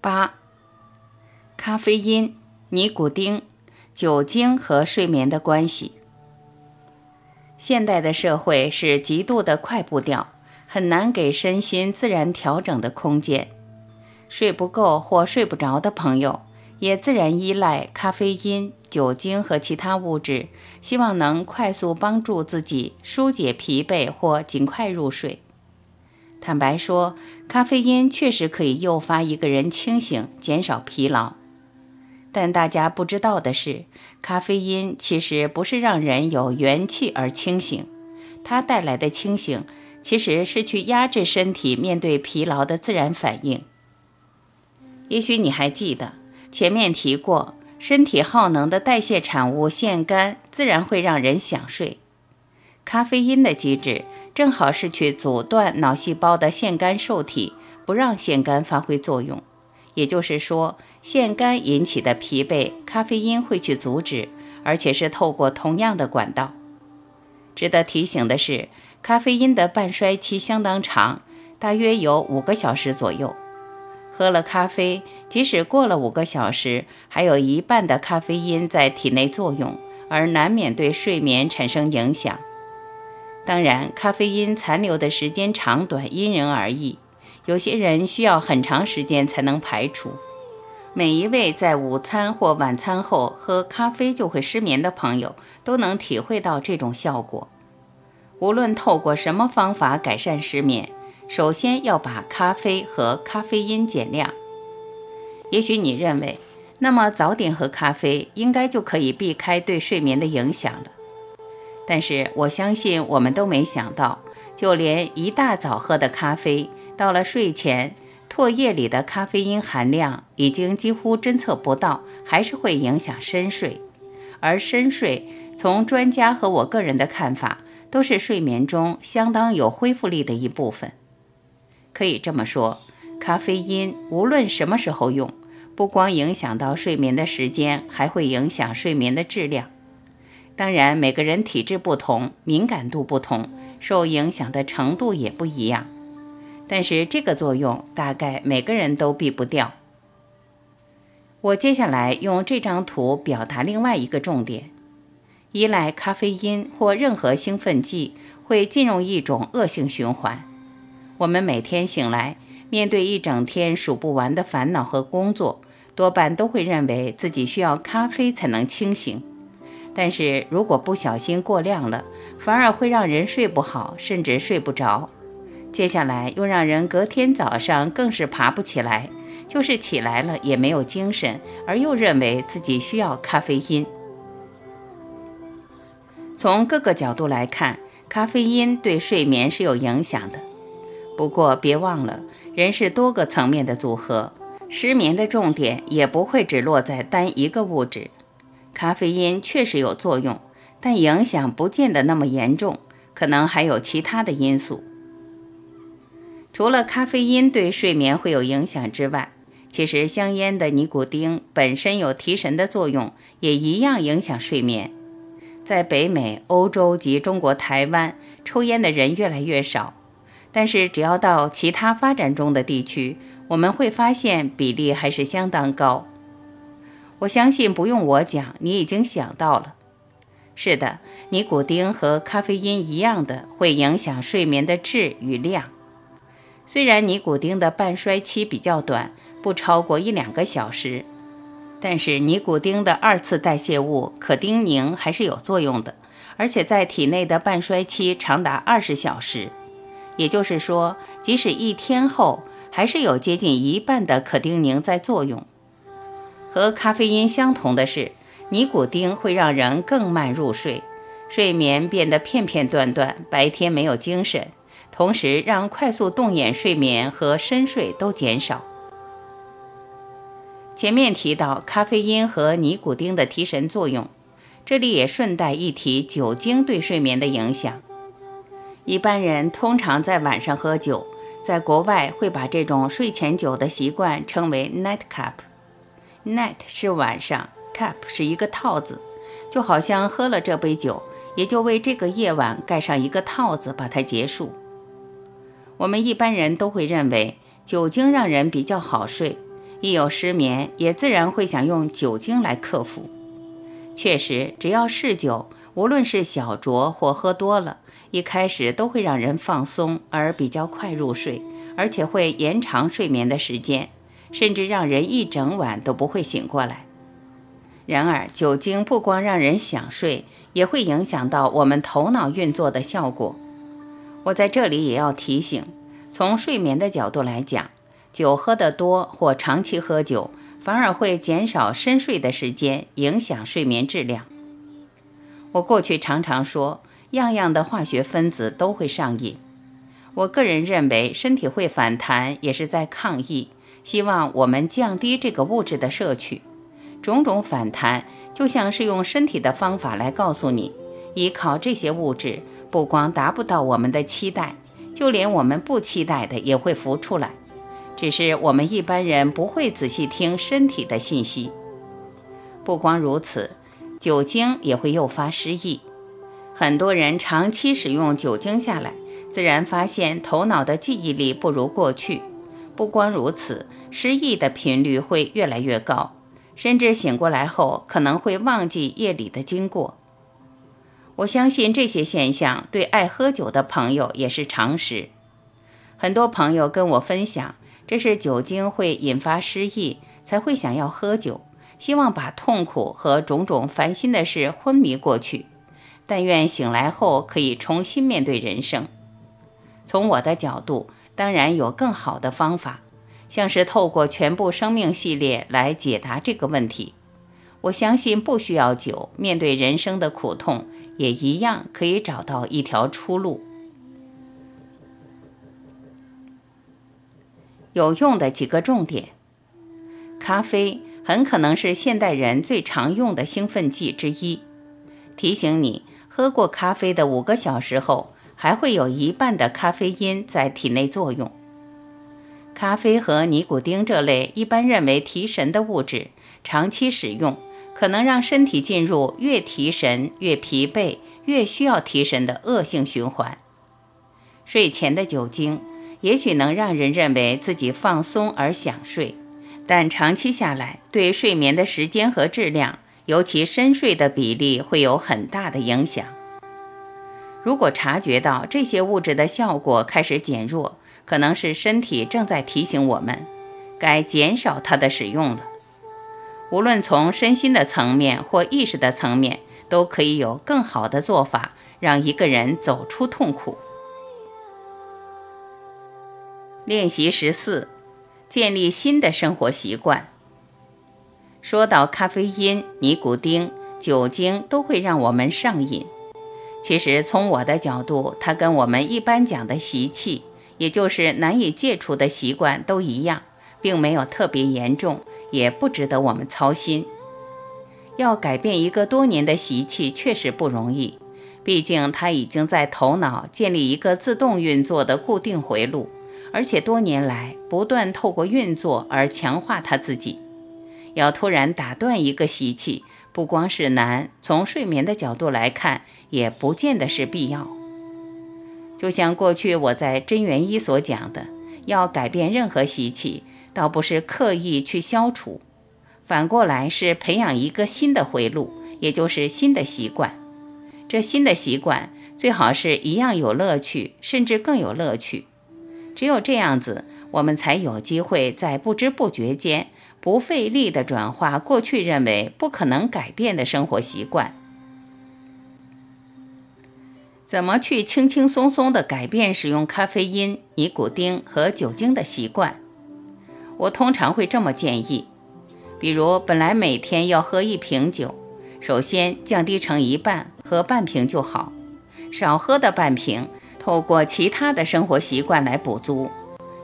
八、咖啡因、尼古丁、酒精和睡眠的关系。现代的社会是极度的快步调，很难给身心自然调整的空间。睡不够或睡不着的朋友，也自然依赖咖啡因、酒精和其他物质，希望能快速帮助自己疏解疲惫或尽快入睡。坦白说，咖啡因确实可以诱发一个人清醒，减少疲劳。但大家不知道的是，咖啡因其实不是让人有元气而清醒，它带来的清醒其实是去压制身体面对疲劳的自然反应。也许你还记得前面提过，身体耗能的代谢产物腺苷自然会让人想睡，咖啡因的机制。正好是去阻断脑细胞的腺苷受体，不让腺苷发挥作用。也就是说，腺苷引起的疲惫，咖啡因会去阻止，而且是透过同样的管道。值得提醒的是，咖啡因的半衰期相当长，大约有五个小时左右。喝了咖啡，即使过了五个小时，还有一半的咖啡因在体内作用，而难免对睡眠产生影响。当然，咖啡因残留的时间长短因人而异，有些人需要很长时间才能排除。每一位在午餐或晚餐后喝咖啡就会失眠的朋友，都能体会到这种效果。无论透过什么方法改善失眠，首先要把咖啡和咖啡因减量。也许你认为，那么早点喝咖啡应该就可以避开对睡眠的影响了。但是我相信，我们都没想到，就连一大早喝的咖啡，到了睡前，唾液里的咖啡因含量已经几乎侦测不到，还是会影响深睡。而深睡，从专家和我个人的看法，都是睡眠中相当有恢复力的一部分。可以这么说，咖啡因无论什么时候用，不光影响到睡眠的时间，还会影响睡眠的质量。当然，每个人体质不同，敏感度不同，受影响的程度也不一样。但是这个作用大概每个人都避不掉。我接下来用这张图表达另外一个重点：依赖咖啡因或任何兴奋剂会进入一种恶性循环。我们每天醒来，面对一整天数不完的烦恼和工作，多半都会认为自己需要咖啡才能清醒。但是如果不小心过量了，反而会让人睡不好，甚至睡不着。接下来又让人隔天早上更是爬不起来，就是起来了也没有精神，而又认为自己需要咖啡因。从各个角度来看，咖啡因对睡眠是有影响的。不过别忘了，人是多个层面的组合，失眠的重点也不会只落在单一个物质。咖啡因确实有作用，但影响不见得那么严重，可能还有其他的因素。除了咖啡因对睡眠会有影响之外，其实香烟的尼古丁本身有提神的作用，也一样影响睡眠。在北美、欧洲及中国台湾，抽烟的人越来越少，但是只要到其他发展中的地区，我们会发现比例还是相当高。我相信不用我讲，你已经想到了。是的，尼古丁和咖啡因一样的会影响睡眠的质与量。虽然尼古丁的半衰期比较短，不超过一两个小时，但是尼古丁的二次代谢物可丁宁还是有作用的，而且在体内的半衰期长达二十小时。也就是说，即使一天后，还是有接近一半的可丁宁在作用。和咖啡因相同的是，尼古丁会让人更慢入睡，睡眠变得片片段段，白天没有精神，同时让快速动眼睡眠和深睡都减少。前面提到咖啡因和尼古丁的提神作用，这里也顺带一提酒精对睡眠的影响。一般人通常在晚上喝酒，在国外会把这种睡前酒的习惯称为 nightcap。Night 是晚上，cap 是一个套子，就好像喝了这杯酒，也就为这个夜晚盖上一个套子，把它结束。我们一般人都会认为酒精让人比较好睡，一有失眠，也自然会想用酒精来克服。确实，只要是酒，无论是小酌或喝多了，一开始都会让人放松而比较快入睡，而且会延长睡眠的时间，甚至让人一整晚都不会醒过来。然而，酒精不光让人想睡，也会影响到我们头脑运作的效果。我在这里也要提醒，从睡眠的角度来讲，酒喝得多或长期喝酒，反而会减少深睡的时间，影响睡眠质量。我过去常常说，样样的化学分子都会上瘾。我个人认为，身体会反弹也是在抗议，希望我们降低这个物质的摄取。种种反弹就像是用身体的方法来告诉你，依靠这些物质，不光达不到我们的期待，就连我们不期待的也会浮出来。只是我们一般人不会仔细听身体的信息。不光如此，酒精也会诱发失忆。很多人长期使用酒精下来，自然发现头脑的记忆力不如过去。不光如此，失忆的频率会越来越高。甚至醒过来后可能会忘记夜里的经过。我相信这些现象对爱喝酒的朋友也是常识。很多朋友跟我分享，这是酒精会引发失忆，才会想要喝酒，希望把痛苦和种种烦心的事昏迷过去，但愿醒来后可以重新面对人生。从我的角度，当然有更好的方法。像是透过全部生命系列来解答这个问题，我相信不需要酒，面对人生的苦痛也一样可以找到一条出路。有用的几个重点：咖啡很可能是现代人最常用的兴奋剂之一，提醒你喝过咖啡的五个小时后，还会有一半的咖啡因在体内作用。咖啡和尼古丁这类一般认为提神的物质，长期使用可能让身体进入越提神越疲惫、越需要提神的恶性循环。睡前的酒精也许能让人认为自己放松而想睡，但长期下来对睡眠的时间和质量，尤其深睡的比例会有很大的影响。如果察觉到这些物质的效果开始减弱，可能是身体正在提醒我们，该减少它的使用了。无论从身心的层面或意识的层面，都可以有更好的做法，让一个人走出痛苦。练习十四，建立新的生活习惯。说到咖啡因、尼古丁、酒精都会让我们上瘾，其实从我的角度，它跟我们一般讲的习气。也就是难以戒除的习惯都一样，并没有特别严重，也不值得我们操心。要改变一个多年的习气确实不容易，毕竟它已经在头脑建立一个自动运作的固定回路，而且多年来不断透过运作而强化它自己。要突然打断一个习气，不光是难，从睡眠的角度来看，也不见得是必要。就像过去我在真元一所讲的，要改变任何习气，倒不是刻意去消除，反过来是培养一个新的回路，也就是新的习惯。这新的习惯最好是一样有乐趣，甚至更有乐趣。只有这样子，我们才有机会在不知不觉间不费力地转化过去认为不可能改变的生活习惯。怎么去轻轻松松地改变使用咖啡因、尼古丁和酒精的习惯？我通常会这么建议：比如本来每天要喝一瓶酒，首先降低成一半，喝半瓶就好；少喝的半瓶，透过其他的生活习惯来补足。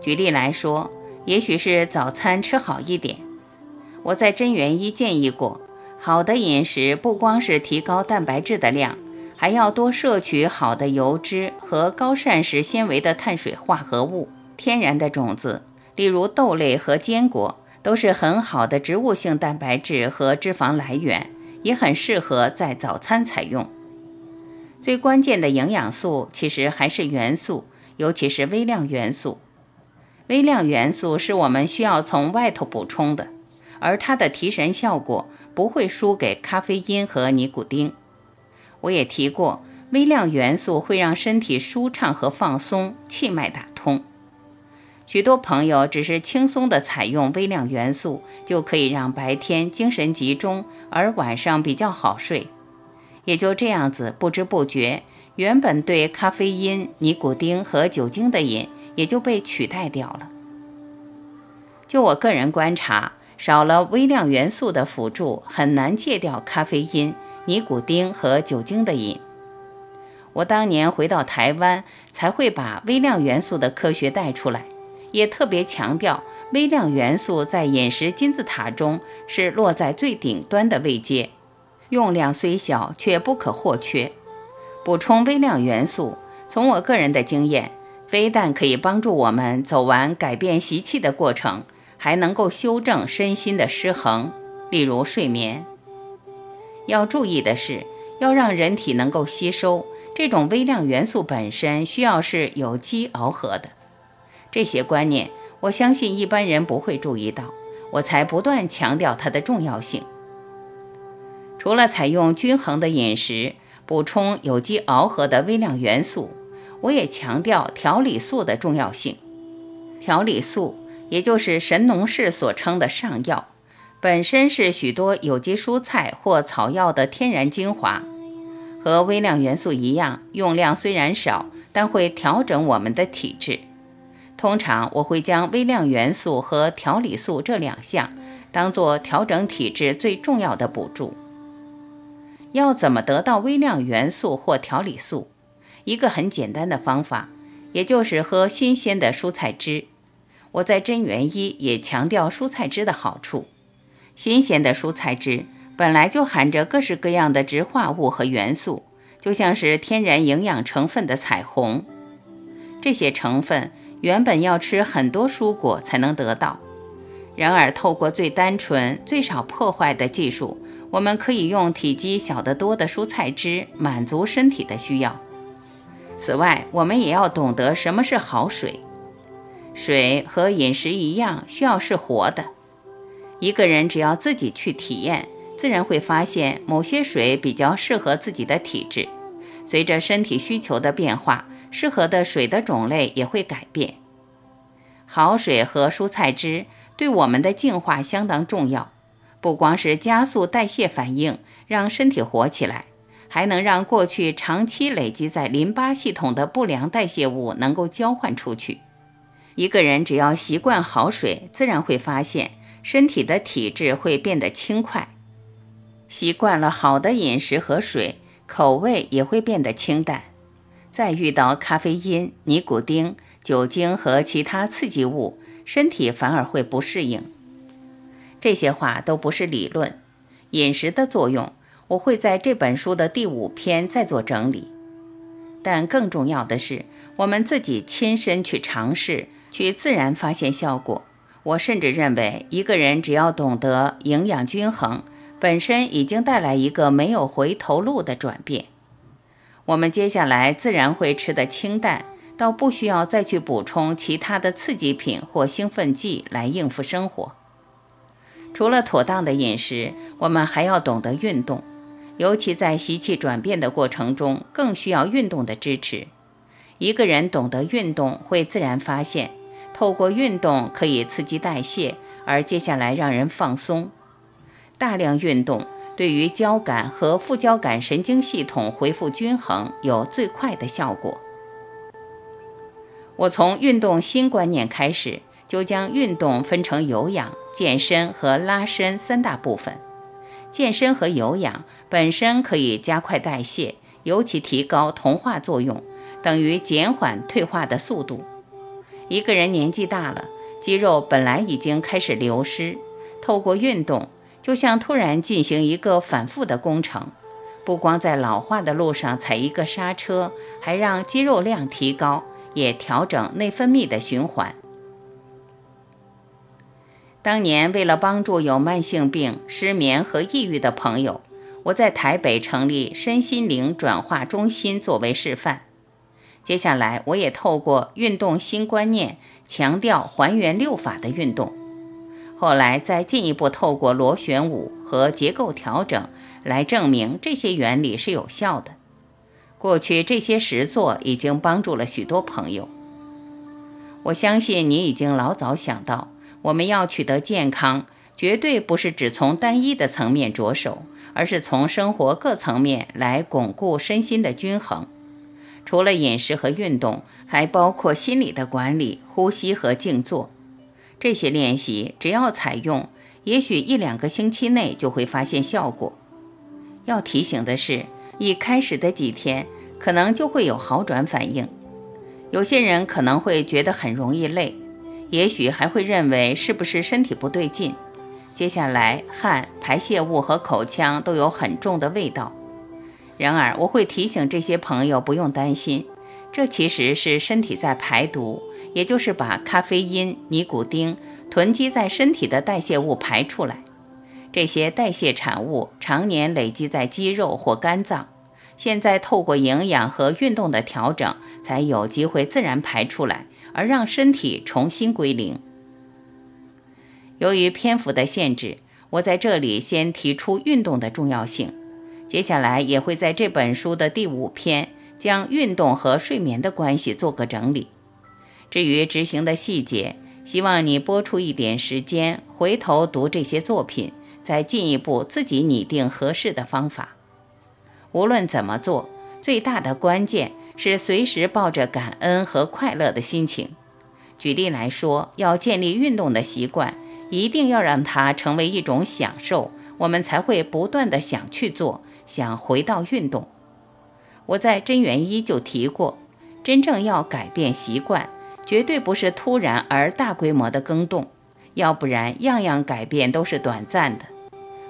举例来说，也许是早餐吃好一点。我在真元一建议过，好的饮食不光是提高蛋白质的量。还要多摄取好的油脂和高膳食纤维的碳水化合物。天然的种子，例如豆类和坚果，都是很好的植物性蛋白质和脂肪来源，也很适合在早餐采用。最关键的营养素其实还是元素，尤其是微量元素。微量元素是我们需要从外头补充的，而它的提神效果不会输给咖啡因和尼古丁。我也提过，微量元素会让身体舒畅和放松，气脉打通。许多朋友只是轻松地采用微量元素，就可以让白天精神集中，而晚上比较好睡。也就这样子，不知不觉，原本对咖啡因、尼古丁和酒精的瘾。也就被取代掉了。就我个人观察，少了微量元素的辅助，很难戒掉咖啡因、尼古丁和酒精的瘾。我当年回到台湾，才会把微量元素的科学带出来，也特别强调微量元素在饮食金字塔中是落在最顶端的位阶，用量虽小，却不可或缺。补充微量元素，从我个人的经验。非但可以帮助我们走完改变习气的过程，还能够修正身心的失衡，例如睡眠。要注意的是，要让人体能够吸收这种微量元素，本身需要是有机螯合的。这些观念，我相信一般人不会注意到，我才不断强调它的重要性。除了采用均衡的饮食，补充有机螯合的微量元素。我也强调调理素的重要性。调理素，也就是神农氏所称的上药，本身是许多有机蔬菜或草药的天然精华，和微量元素一样，用量虽然少，但会调整我们的体质。通常我会将微量元素和调理素这两项当做调整体质最重要的补助。要怎么得到微量元素或调理素？一个很简单的方法，也就是喝新鲜的蔬菜汁。我在真元一也强调蔬菜汁的好处。新鲜的蔬菜汁本来就含着各式各样的植化物和元素，就像是天然营养成分的彩虹。这些成分原本要吃很多蔬果才能得到，然而透过最单纯、最少破坏的技术，我们可以用体积小得多的蔬菜汁满足身体的需要。此外，我们也要懂得什么是好水。水和饮食一样，需要是活的。一个人只要自己去体验，自然会发现某些水比较适合自己的体质。随着身体需求的变化，适合的水的种类也会改变。好水和蔬菜汁对我们的净化相当重要，不光是加速代谢反应，让身体活起来。还能让过去长期累积在淋巴系统的不良代谢物能够交换出去。一个人只要习惯好水，自然会发现身体的体质会变得轻快。习惯了好的饮食和水，口味也会变得清淡。再遇到咖啡因、尼古丁、酒精和其他刺激物，身体反而会不适应。这些话都不是理论，饮食的作用。我会在这本书的第五篇再做整理，但更重要的是，我们自己亲身去尝试，去自然发现效果。我甚至认为，一个人只要懂得营养均衡，本身已经带来一个没有回头路的转变。我们接下来自然会吃得清淡，到不需要再去补充其他的刺激品或兴奋剂来应付生活。除了妥当的饮食，我们还要懂得运动。尤其在习气转变的过程中，更需要运动的支持。一个人懂得运动，会自然发现，透过运动可以刺激代谢，而接下来让人放松。大量运动对于交感和副交感神经系统恢复均衡有最快的效果。我从运动新观念开始，就将运动分成有氧、健身和拉伸三大部分。健身和有氧本身可以加快代谢，尤其提高同化作用，等于减缓退化的速度。一个人年纪大了，肌肉本来已经开始流失，透过运动，就像突然进行一个反复的工程，不光在老化的路上踩一个刹车，还让肌肉量提高，也调整内分泌的循环。当年为了帮助有慢性病、失眠和抑郁的朋友，我在台北成立身心灵转化中心作为示范。接下来，我也透过运动新观念，强调还原六法的运动。后来再进一步透过螺旋舞和结构调整来证明这些原理是有效的。过去这些实作已经帮助了许多朋友。我相信你已经老早想到，我们要取得健康，绝对不是只从单一的层面着手，而是从生活各层面来巩固身心的均衡。除了饮食和运动，还包括心理的管理、呼吸和静坐。这些练习只要采用，也许一两个星期内就会发现效果。要提醒的是，一开始的几天可能就会有好转反应。有些人可能会觉得很容易累，也许还会认为是不是身体不对劲。接下来，汗、排泄物和口腔都有很重的味道。然而，我会提醒这些朋友不用担心，这其实是身体在排毒，也就是把咖啡因、尼古丁囤积在身体的代谢物排出来。这些代谢产物常年累积在肌肉或肝脏，现在透过营养和运动的调整，才有机会自然排出来，而让身体重新归零。由于篇幅的限制，我在这里先提出运动的重要性。接下来也会在这本书的第五篇将运动和睡眠的关系做个整理。至于执行的细节，希望你拨出一点时间回头读这些作品，再进一步自己拟定合适的方法。无论怎么做，最大的关键是随时抱着感恩和快乐的心情。举例来说，要建立运动的习惯，一定要让它成为一种享受，我们才会不断的想去做。想回到运动，我在真元一就提过，真正要改变习惯，绝对不是突然而大规模的更动，要不然样样改变都是短暂的。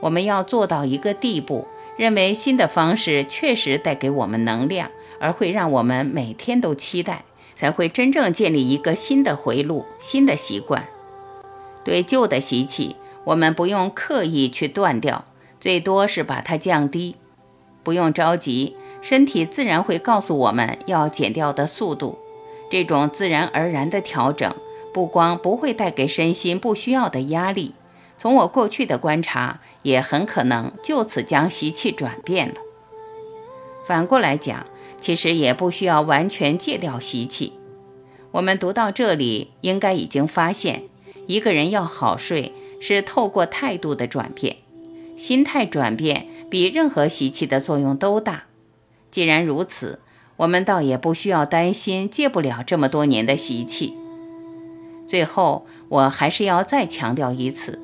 我们要做到一个地步，认为新的方式确实带给我们能量，而会让我们每天都期待，才会真正建立一个新的回路、新的习惯。对旧的习气，我们不用刻意去断掉。最多是把它降低，不用着急，身体自然会告诉我们要减掉的速度。这种自然而然的调整，不光不会带给身心不需要的压力，从我过去的观察，也很可能就此将习气转变了。反过来讲，其实也不需要完全戒掉习气。我们读到这里，应该已经发现，一个人要好睡，是透过态度的转变。心态转变比任何习气的作用都大。既然如此，我们倒也不需要担心戒不了这么多年的习气。最后，我还是要再强调一次：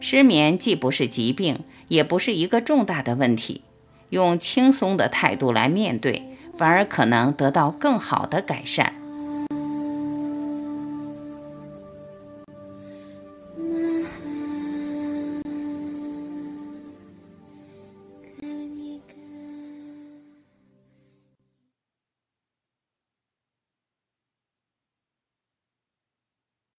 失眠既不是疾病，也不是一个重大的问题。用轻松的态度来面对，反而可能得到更好的改善。